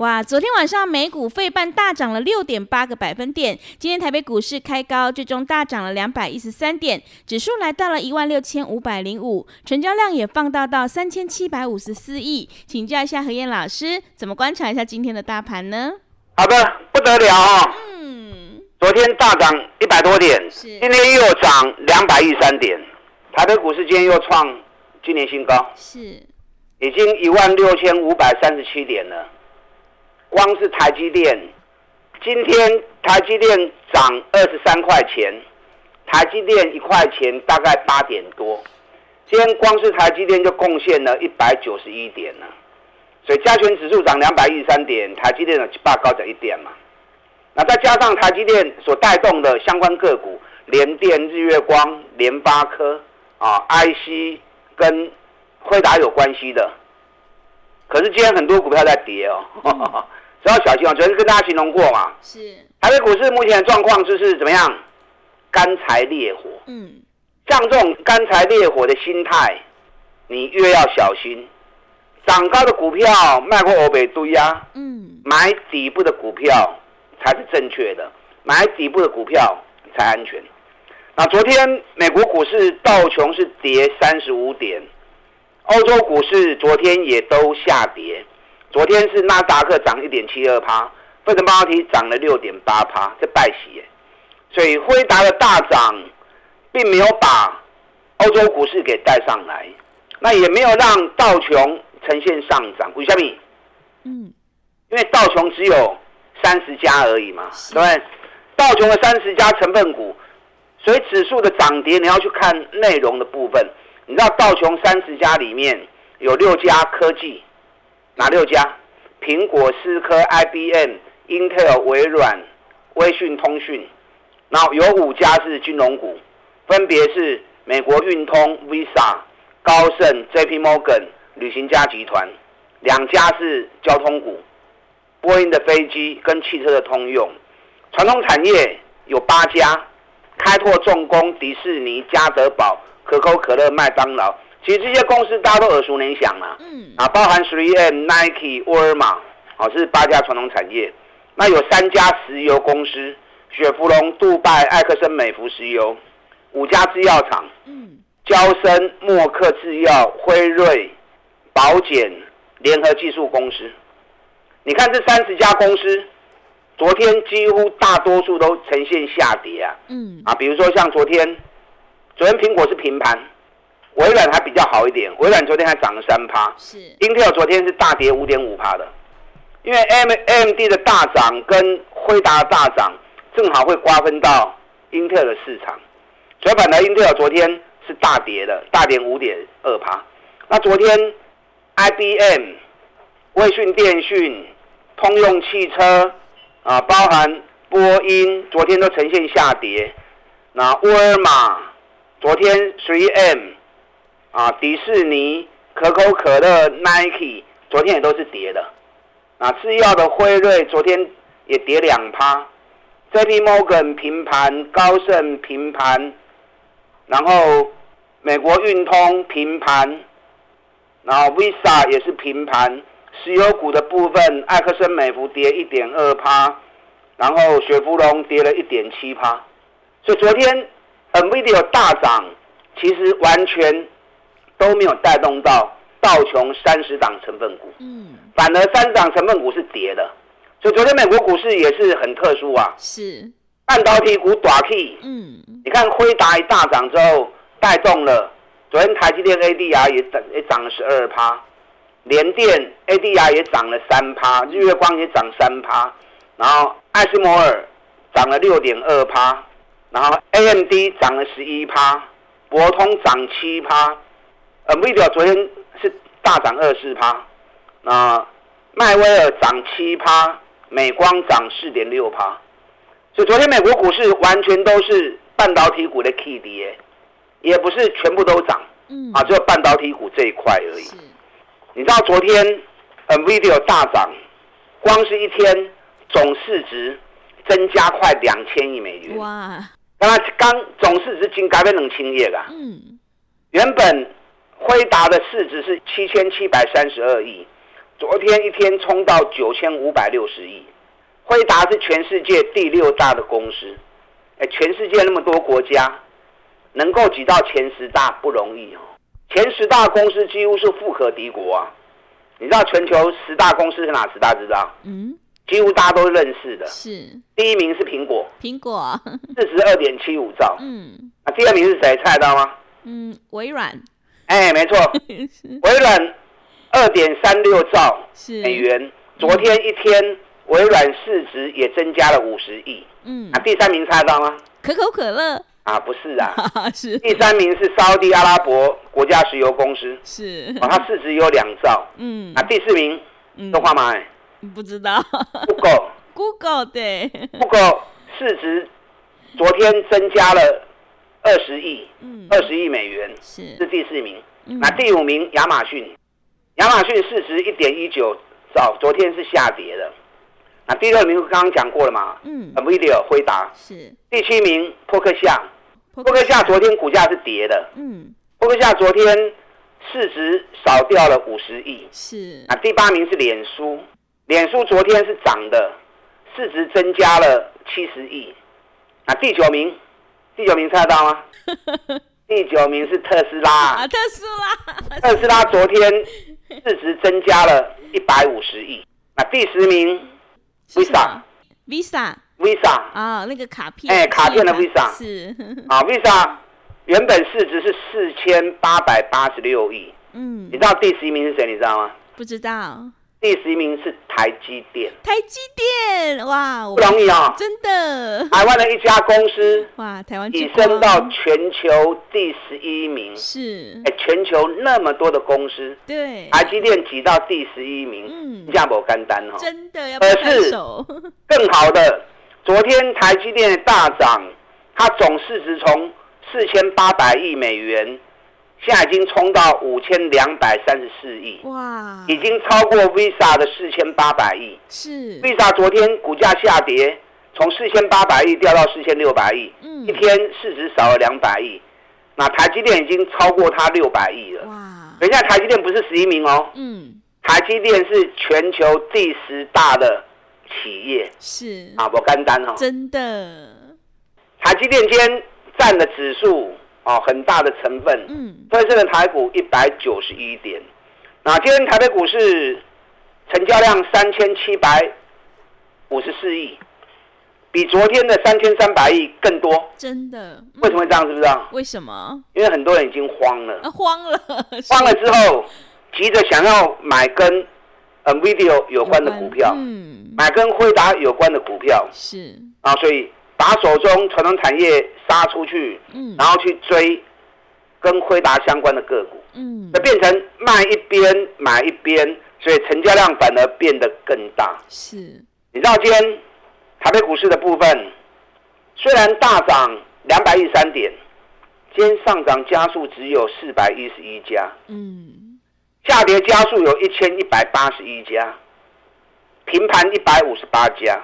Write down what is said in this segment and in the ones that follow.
哇，昨天晚上美股费半大涨了六点八个百分点，今天台北股市开高，最终大涨了两百一十三点，指数来到了一万六千五百零五，成交量也放大到三千七百五十四亿。请教一下何燕老师，怎么观察一下今天的大盘呢？好的，不得了啊！嗯，昨天大涨一百多点，今天又涨两百一十三点，台北股市今天又创今年新高，是，已经一万六千五百三十七点了。光是台积电，今天台积电涨二十三块钱，台积电一块钱大概八点多，今天光是台积电就贡献了一百九十一点了，所以加权指数涨两百一十三点，台积电的八高涨一点嘛，那再加上台积电所带动的相关个股，联电、日月光、联发科啊，IC 跟辉达有关系的，可是今天很多股票在跌哦。只要小心哦！昨天跟大家形容过嘛，是台北股市目前的状况就是怎么样？干柴烈火。嗯，像这种干柴烈火的心态，你越要小心。涨高的股票卖过欧北堆呀。嗯，买底部的股票才是正确的，买底部的股票才安全。那昨天美国股市道琼是跌三十五点，欧洲股市昨天也都下跌。昨天是纳达克涨一点七二趴，费城半导体涨了六点八趴，这败喜耶所以辉达的大涨，并没有把欧洲股市给带上来，那也没有让道琼呈现上涨。为什么？嗯，因为道琼只有三十家而已嘛，对不对？道琼的三十家成分股，所以指数的涨跌你要去看内容的部分。你知道道琼三十家里面有六家科技。哪六家？苹果、思科、IBM、Intel、微软、微讯通讯，然后有五家是金融股，分别是美国运通、Visa、高盛、JP Morgan、旅行家集团，两家是交通股，波音的飞机跟汽车的通用。传统产业有八家，开拓重工、迪士尼、嘉德堡、可口可乐、麦当劳。其实这些公司大家都耳熟能详了，嗯，啊，包含 3M、Nike、沃尔玛，哦，是八家传统产业。那有三家石油公司：雪佛龙、杜拜、埃克森美孚石油；五家制药厂，嗯，交生、默克制药、辉瑞、保险、联合技术公司。你看这三十家公司，昨天几乎大多数都呈现下跌啊，嗯，啊，比如说像昨天，昨天苹果是平盘。好一点，微软昨天还涨了三趴，是。Intel 昨天是大跌五点五趴的，因为 M M D 的大涨跟辉达大涨，正好会瓜分到 Intel 的市场，所以反而 Intel 昨天是大跌的，大跌五点二趴。那昨天 I B M、微讯电讯、通用汽车啊，包含波音，昨天都呈现下跌。那沃尔玛昨天 Three M。啊，迪士尼、可口可乐、Nike 昨天也都是跌的。啊，制药的辉瑞昨天也跌两趴，JP Morgan 平盘，高盛平盘，然后美国运通平盘，然后 Visa 也是平盘。石油股的部分，埃克森美孚跌一点二趴，然后雪佛龙跌了一点七趴。所以昨天 NVIDIA 大涨，其实完全。都没有带动到道琼三十档成分股，嗯，反而三十档成分股是跌的，所以昨天美国股市也是很特殊啊，是。半导体股短 K，嗯，你看辉达一大涨之后带动了，昨天台积电 ADR 也涨也涨了十二趴，联电 ADR 也涨了三趴，日月光也涨三趴，然后艾斯摩尔涨了六点二趴，然后 AMD 涨了十一趴，博通涨七趴，NVIDIA 昨天是大涨二四趴，那迈威尔涨七趴，美光涨四点六趴，所以昨天美国股市完全都是半导体股的 K D，也不是全部都涨，嗯，啊，只有半导体股这一块而已。你知道昨天 NVIDIA 大涨，光是一天总市值增加快两千亿美元，哇！刚刚总市值仅改变冷清业啦，嗯，原本辉达的市值是七千七百三十二亿。昨天一天冲到九千五百六十亿，辉达是全世界第六大的公司，哎，全世界那么多国家，能够挤到前十大不容易哦。前十大公司几乎是富可敌国啊。你知道全球十大公司是哪十大？知道？嗯，几乎大家都认识的。是。第一名是苹果，苹果四十二点七五兆。嗯。啊第二名是谁？猜得到吗？嗯，微软。哎，没错，微软。二点三六兆美元，昨天一天微软市值也增加了五十亿。嗯，啊，第三名猜到吗？可口可乐啊，不是啊，是第三名是沙地阿拉伯国家石油公司，是啊，它市值有两兆。嗯，啊，第四名都花吗？不知道。Google，Google 对，Google 市值昨天增加了二十亿，嗯，二十亿美元是是第四名。那第五名亚马逊。亚马逊市值一点一九早，昨天是下跌的。那第六名刚刚讲过了嘛？嗯，NVIDIA 回答是第七名，波克夏，波克夏昨天股价是跌的。嗯，波克夏昨天市值少掉了五十亿。是啊，第八名是脸书，脸书昨天是涨的，市值增加了七十亿。啊，第九名，第九名猜得到吗？第九名是特斯拉啊，特斯拉，特斯拉昨天。市值增加了一百五十亿。那第十名，Visa，Visa，Visa 啊，那个卡片，哎，卡片的 Visa 是啊，Visa 原本市值是四千八百八十六亿。嗯，你知道第十一名是谁？你知道吗？不知道。第十一名是台积电，台积电哇，不容易啊，真的。台湾的一家公司哇，台湾已升到全球第十一名，是。哎，全球那么多的公司，对，台积电挤到第十一名，嗯，这样不干单哦，真的要拍手。更好的，昨天台积电大涨，它总市值从四千八百亿美元。现在已经冲到五千两百三十四亿，哇，已经超过 Visa 的四千八百亿。是 Visa 昨天股价下跌，从四千八百亿掉到四千六百亿，嗯，一天市值少了两百亿。那台积电已经超过它六百亿了。哇，等一下，台积电不是十一名哦，嗯，台积电是全球第十大的企业。是啊，我干单哦，真的，台积电今天占的指数。哦，很大的成分，嗯，推升的台股一百九十一点。那今天台北股市成交量三千七百五十四亿，比昨天的三千三百亿更多。真的？为什么会这样？知不知道？为什么？因为很多人已经慌了。慌了，慌了之后，急着想要买跟呃 video 有关的股票，嗯，买跟辉达有关的股票，是啊，所以。把手中传统产业杀出去，嗯，然后去追跟辉达相关的个股，嗯，那变成卖一边买一边，所以成交量反而变得更大。是，你知道今天台北股市的部分虽然大涨两百一十三点，今天上涨加速只有四百一十一家，嗯，下跌加速有一千一百八十一家，平盘一百五十八家。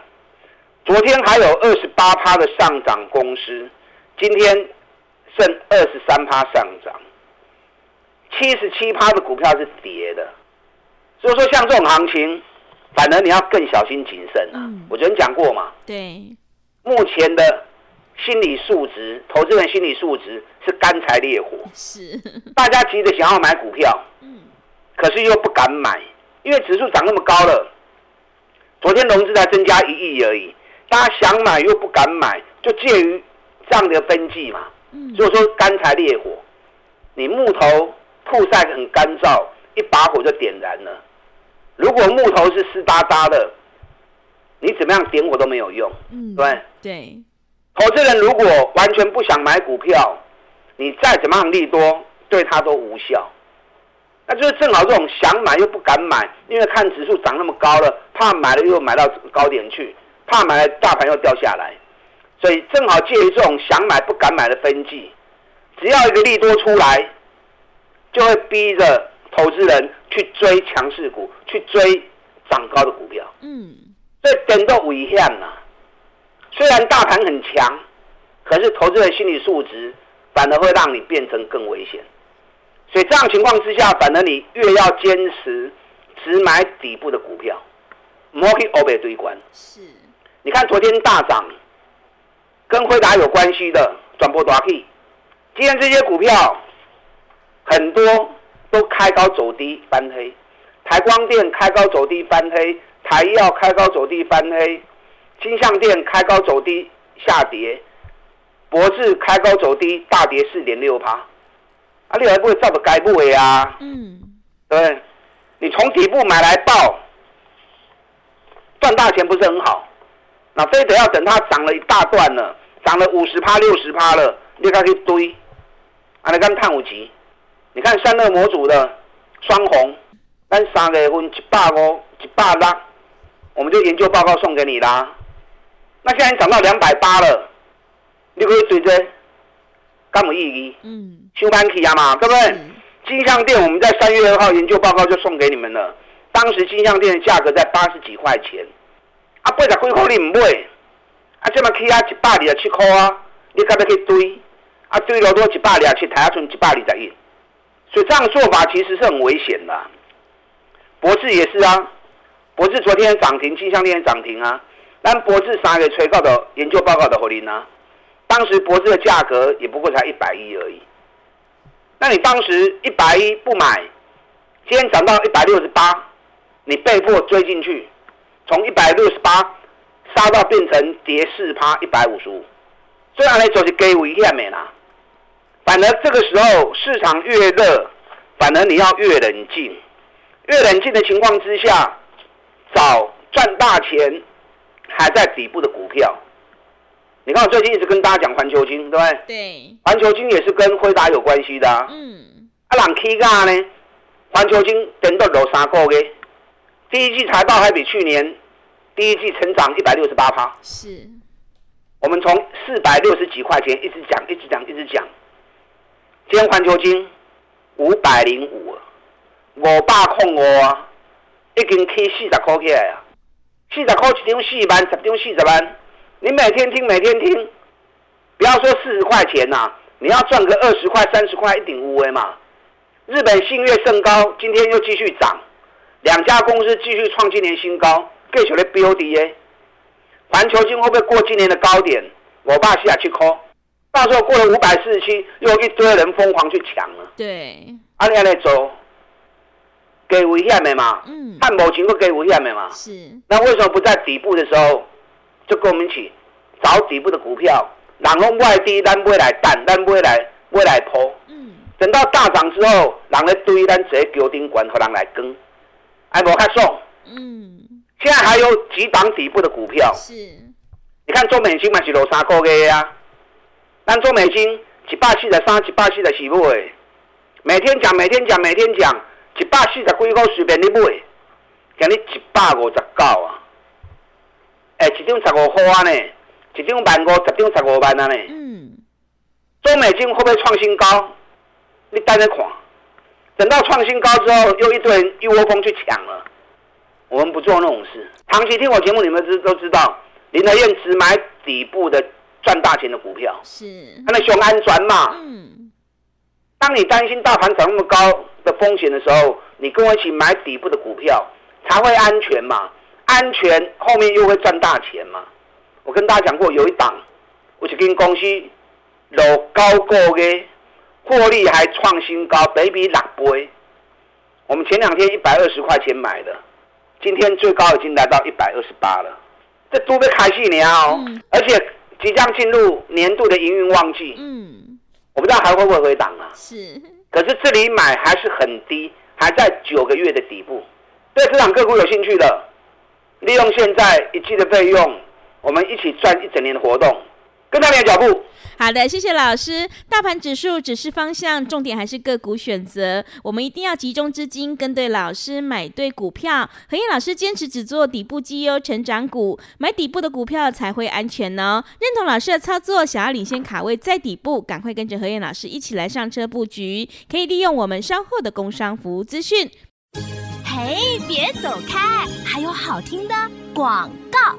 昨天还有二十八趴的上涨公司，今天剩二十三趴上涨，七十七趴的股票是跌的。所以说，像这种行情，反而你要更小心谨慎啊。我昨天讲过嘛，对，目前的心理素质，投资人心理素质是干柴烈火，是大家急着想要买股票，嗯，可是又不敢买，因为指数涨那么高了。昨天融资才增加一亿而已。大家想买又不敢买，就介于这样的分际嘛。所以说干柴烈火，你木头曝晒很干燥，一把火就点燃了。如果木头是湿哒哒的，你怎么样点火都没有用。嗯，对对。投资人如果完全不想买股票，你再怎么样利多，对他都无效。那就是正好这种想买又不敢买，因为看指数涨那么高了，怕买了又买到高点去，怕买了大盘又掉下来，所以正好介于这种想买不敢买的分际，只要一个利多出来，就会逼着投资人去追强势股，去追涨高的股票。嗯，这等到危险啊。虽然大盘很强，可是投资人心理素质反而会让你变成更危险。所以这样情况之下，反而你越要坚持只买底部的股票，莫去欧北堆关。是，你看昨天大涨，跟辉达有关系的转播大 K，今天这些股票很多都开高走低翻黑，台光电开高走低翻黑，台药开高走低翻黑，金相电开高走低下跌，博智开高走低大跌四点六趴。啊，你还不会照着该不会啊？嗯，对，你从底部买来报，赚大钱不是很好？那非得要等它涨了一大段了，涨了五十趴、六十趴了，你才去堆。啊，你看碳五级，你看散热模组的双红，咱三月份一百五、一百六，我们就研究报告送给你啦。那现在涨到两百八了，你可以追着。干有意义？嗯，休班期啊嘛，对不对？金相店我们在三月二号研究报告就送给你们了。当时金相店的价格在八十几块钱，啊，八十几块你唔买，啊，这么起啊一百二十七块啊，你可不可以堆？啊，堆了多一百二十七，台下存一百二十一，所以这样做法其实是很危险的。博智也是啊，博智昨天涨停，金相店涨停啊，但博智三月催告的研究报告的合理呢？当时博士的价格也不过才一百一而已，那你当时一百一不买，今天涨到一百六十八，你被迫追进去，从一百六十八杀到变成跌四趴一百五十五，这样呢就是给危险没啦。反而这个时候市场越热，反而你要越冷静，越冷静的情况之下，找赚大钱还在底部的股票。你看，我最近一直跟大家讲环球金，对不对？对。环球金也是跟辉达有关系的。嗯。啊，朗 K 价呢？环球金等到六三个月，第一季财报还比去年第一季成长一百六十八趴。是。我们从四百六十几块钱一直讲，一直讲，一直讲。今天环球金五百零五，五百控五啊，已经起四十块起来啊！四十块一张四万，十张四十万。你每天听，每天听，不要说四十块钱呐，你要赚个二十块、三十块一顶乌威嘛。日本信越升高，今天又继续涨，两家公司继续创今年新高，继续的 BOD 环球金会不会过今年的高点？我爸西亚去 call，到时候过了五百四十七，又一堆人疯狂去抢了。对，阿里阿里走，给危险的嘛？嗯，看某情会给危险的嘛？是。那为什么不在底部的时候？就跟我们一起找底部的股票，然后外低单不会来淡，单不会来不会来抛。嗯。等到大涨之后，人来堆单直接丢顶管和人来跟，哎，无看送。嗯。现在还有几档底部的股票。是。你看中美金嘛是落三个月啊，但中美金一百四十三、一百四十四买，每天讲、每天讲、每天讲，一百四十几股随便你买，今日一百五十九啊。哎，一张十五块啊呢，一张万五，十张十五万啊呢。嗯。中美金会不会创新高？你等着看，等到创新高之后，又一堆人一窝蜂去抢了。我们不做那种事。长期听我节目，你们知都知道，林德燕只买底部的赚大钱的股票。是。他那熊安转嘛。嗯。当你担心大盘涨那么高的风险的时候，你跟我一起买底部的股票，才会安全嘛。安全后面又会赚大钱嘛？我跟大家讲过，有一档，我是跟公司落高过的，获利还创新高，比比六倍。我们前两天一百二十块钱买的，今天最高已经来到一百二十八了。这都被开戏年哦，而且即将进入年度的营运旺季。嗯，我不知道还会不会回档啊？是。可是这里买还是很低，还在九个月的底部。对市场个股有兴趣的。利用现在一季的费用，我们一起赚一整年的活动，跟上你的脚步。好的，谢谢老师。大盘指数只是方向，重点还是个股选择。我们一定要集中资金，跟对老师，买对股票。何燕老师坚持只做底部绩优成长股，买底部的股票才会安全呢。认同老师的操作，想要领先卡位在底部，赶快跟着何燕老师一起来上车布局。可以利用我们稍后的工商服务资讯。嘿，别走开，还有好听的广告。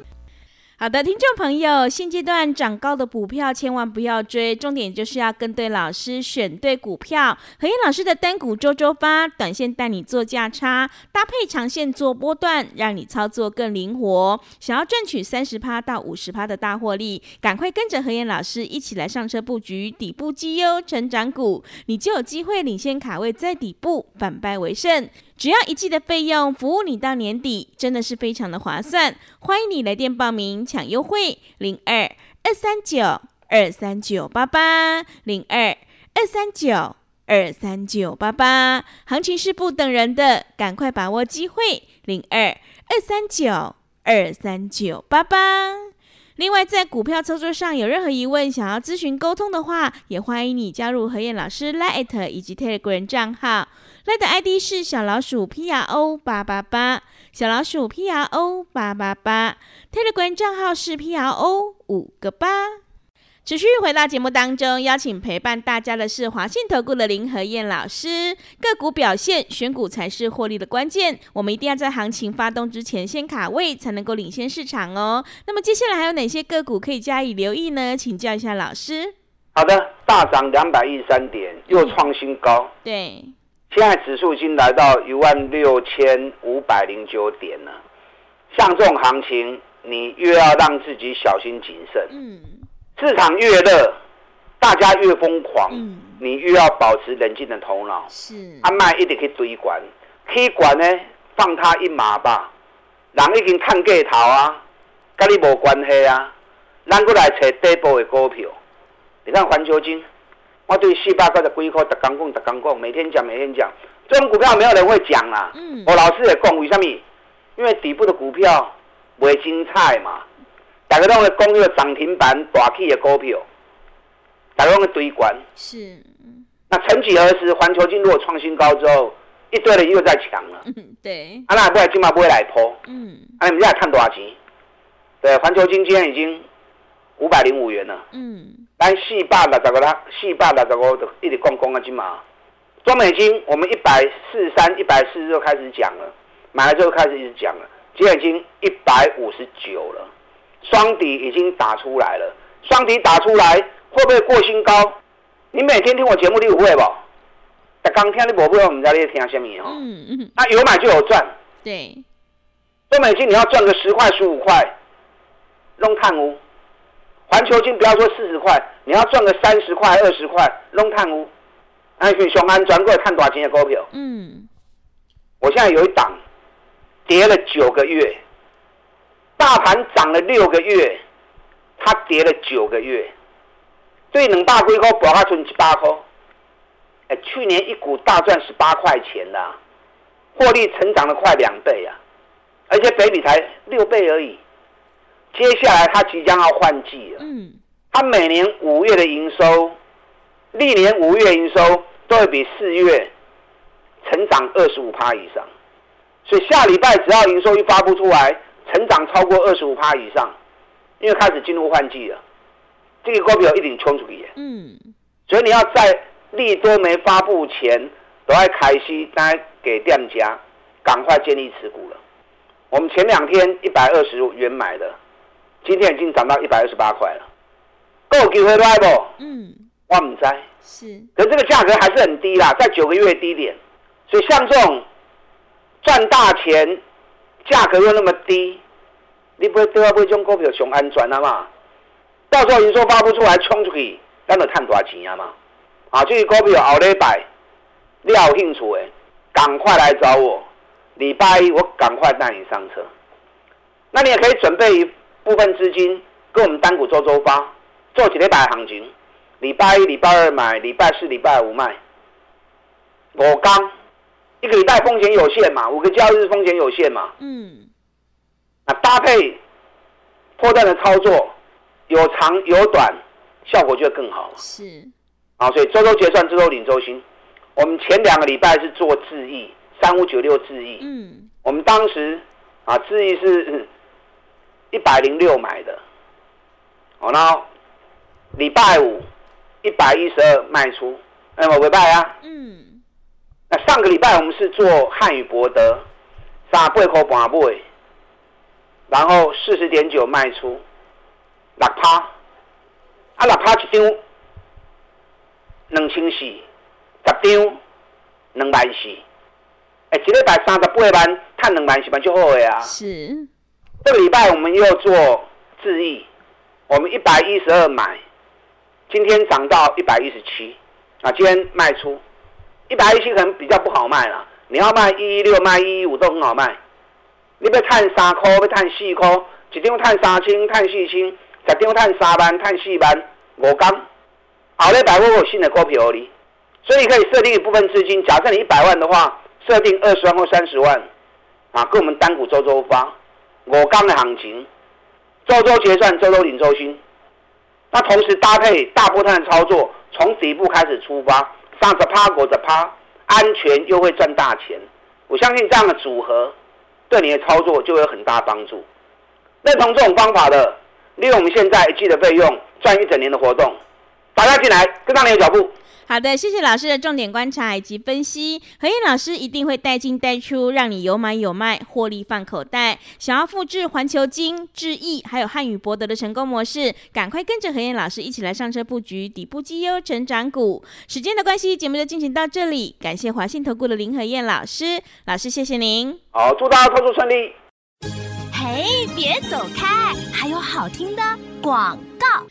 好的，听众朋友，现阶段涨高的股票千万不要追，重点就是要跟对老师，选对股票。何燕老师的单股周周发，短线带你做价差，搭配长线做波段，让你操作更灵活。想要赚取三十趴到五十趴的大获利，赶快跟着何燕老师一起来上车布局底部绩优成长股，你就有机会领先卡位在底部，反败为胜。只要一季的费用，服务你到年底，真的是非常的划算。欢迎你来电报名抢优惠，零二二三九二三九八八，零二二三九二三九八八。行情是不等人的，赶快把握机会，零二二三九二三九八八。另外，在股票操作上有任何疑问，想要咨询沟通的话，也欢迎你加入何燕老师 Line 以及 Telegram 账号。来的 ID 是小老鼠 P R O 八八八，小老鼠 P R O 八八八，Telegram 账号是 P R O 五个八。持续回到节目当中，邀请陪伴大家的是华信投顾的林和燕老师。个股表现，选股才是获利的关键。我们一定要在行情发动之前先卡位，才能够领先市场哦。那么接下来还有哪些个股可以加以留意呢？请教一下老师。好的，大涨两百一十三点，又创新高。对。现在指数已经来到一万六千五百零九点了，像这种行情，你越要让自己小心谨慎。嗯，市场越热，大家越疯狂，嗯，你越要保持冷静的头脑。是，阿麦一定去追管，可管呢，放他一马吧。人已经探过头啊，跟你无关系啊。咱过来找底部的股票，你看环球金。我对四百块的龟壳特刚讲特刚讲，每天讲每天讲，这种股票没有人会讲啦。嗯。我老师也讲，为什么？因为底部的股票不精彩嘛。大家都会讲一个涨停板大起的股票，大家都会堆关。是。那曾几何时，环球金如果创新高之后，一堆人又在抢了。嗯，对。啊，那不会金嘛不会来破。嗯。啊，你们现在看多少钱？对，环球金今天已经五百零五元了。嗯。咱四百六十个啦，四百六十五就一直讲讲啊，金嘛。中美金我们一百四十三、一百四十就开始讲了，买了之后开始一直讲了，现在已经一百五十九了，双底已经打出来了，双底打出来会不会过新高？你每天听我节目你有会不？但刚听你不会，我们家你听什么哦？嗯嗯。那有买就有赚。对。中美金你要赚个十块、十五块，弄碳污。环球金不要说四十块，你要赚个三十块、二十块，弄探屋。哎，去雄安转过来看多少钱的股票？嗯，我现在有一档，跌了九个月，大盘涨了六个月，它跌了九个月，对两大龟壳保它存七八块。哎，去年一股大赚十八块钱的，获利成长了快两倍啊，而且北比才六倍而已。接下来它即将要换季了。嗯，它每年五月的营收，历年五月营收都会比四月成长二十五趴以上，所以下礼拜只要营收一发布出来，成长超过二十五趴以上，因为开始进入换季了，这个股票一定冲出去。嗯，所以你要在利多没发布前，都要开始单给店家赶快建立持股了。我们前两天一百二十元买的。今天已经涨到一百二十八块了，够机会来不？嗯，我唔知。是，可这个价格还是很低啦，在九个月低点，所以像这种赚大钱，价格又那么低，你不会都要被这种股票熊安全了嘛？到时候营收发不出来冲出去，咱就赚多少钱啊嘛？啊，这个股票后礼拜你有兴趣的，赶快来找我，礼拜一我赶快带你上车。那你也可以准备。部分资金跟我们单股周周发，做几礼拜行情，礼拜一、礼拜二买，礼拜四、礼拜五卖。我刚一个礼拜风险有限嘛，五个交易日风险有限嘛。嗯。那搭配破断的操作，有长有短，效果就会更好。是，啊，所以周周结算，周周领周薪。我们前两个礼拜是做智易，三五九六智易。嗯，我们当时啊，智易是一百零六买的，哦，然后礼拜五一百一十二卖出，哎，我尾拜啊。嗯。那上个礼拜我们是做汉语博德，三八块半买，然后四十点九卖出，六趴，啊六趴一张，两千四，十张两万四，哎，一礼拜三十八万，赚两万四万就好的啊。是。这个礼拜我们又做智易，我们一百一十二买，今天涨到一百一十七，啊，今天卖出。一百一十七可能比较不好卖了，你要卖一一六、卖一一五都很好卖。你不要赚三块，要赚四块，一张赚三千、赚四千，十张赚三万、赚四万，五刚。后礼拜我有新的股票哩，所以可以设定一部分资金。假设你一百万的话，设定二十万或三十万，啊，跟我们单股周周发，我刚的行情，周周结算，周周领周薪。那同时搭配大波段的操作，从底部开始出发。上着趴，裹着趴，安全又会赚大钱。我相信这样的组合，对你的操作就会有很大帮助。认同这种方法的，利用我们现在一季的费用，赚一整年的活动，大家进来跟上你的脚步。好的，谢谢老师的重点观察以及分析。何燕老师一定会带进带出，让你有买有卖，获利放口袋。想要复制环球金、智毅还有汉语博德的成功模式，赶快跟着何燕老师一起来上车布局底部绩优成长股。时间的关系，节目就进行到这里。感谢华信投顾的林何燕老师，老师谢谢您。好，祝大家操作顺利。嘿，别走开，还有好听的广告。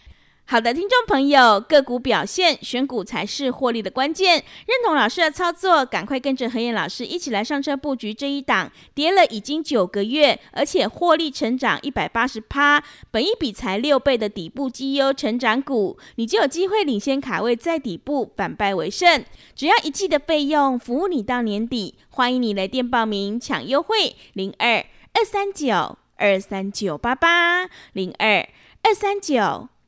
好的，听众朋友，个股表现，选股才是获利的关键。认同老师的操作，赶快跟着何燕老师一起来上车布局这一档，跌了已经九个月，而且获利成长一百八十趴，本一比才六倍的底部绩优成长股，你就有机会领先卡位在底部，反败为胜。只要一季的费用，服务你到年底。欢迎你来电报名抢优惠，零二二三九二三九八八零二二三九。